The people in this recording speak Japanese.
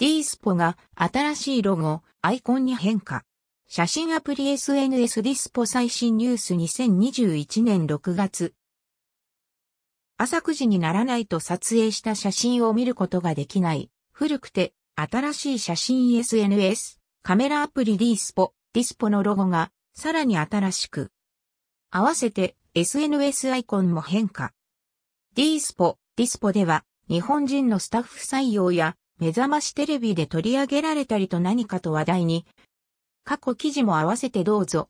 D スポが新しいロゴ、アイコンに変化。写真アプリ SNS ディスポ最新ニュース2021年6月。朝9時にならないと撮影した写真を見ることができない。古くて新しい写真 SNS、カメラアプリ D スポ、ディスポのロゴがさらに新しく。合わせて SNS アイコンも変化。D スポ、ディスポでは日本人のスタッフ採用や目覚ましテレビで取り上げられたりと何かと話題に。過去記事も合わせてどうぞ。